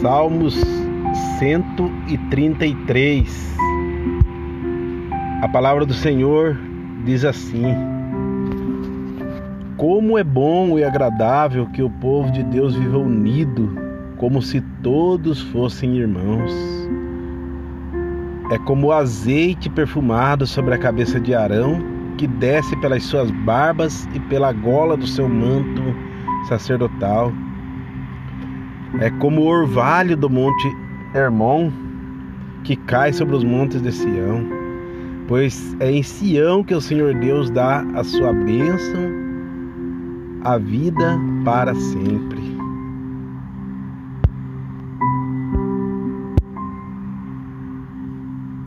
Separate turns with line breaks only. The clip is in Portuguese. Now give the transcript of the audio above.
Salmos 133. A palavra do Senhor diz assim: Como é bom e agradável que o povo de Deus viva unido, como se todos fossem irmãos. É como o azeite perfumado sobre a cabeça de Arão, que desce pelas suas barbas e pela gola do seu manto sacerdotal é como o orvalho do monte Hermon que cai sobre os montes de Sião, pois é em Sião que o Senhor Deus dá a sua bênção, a vida para sempre.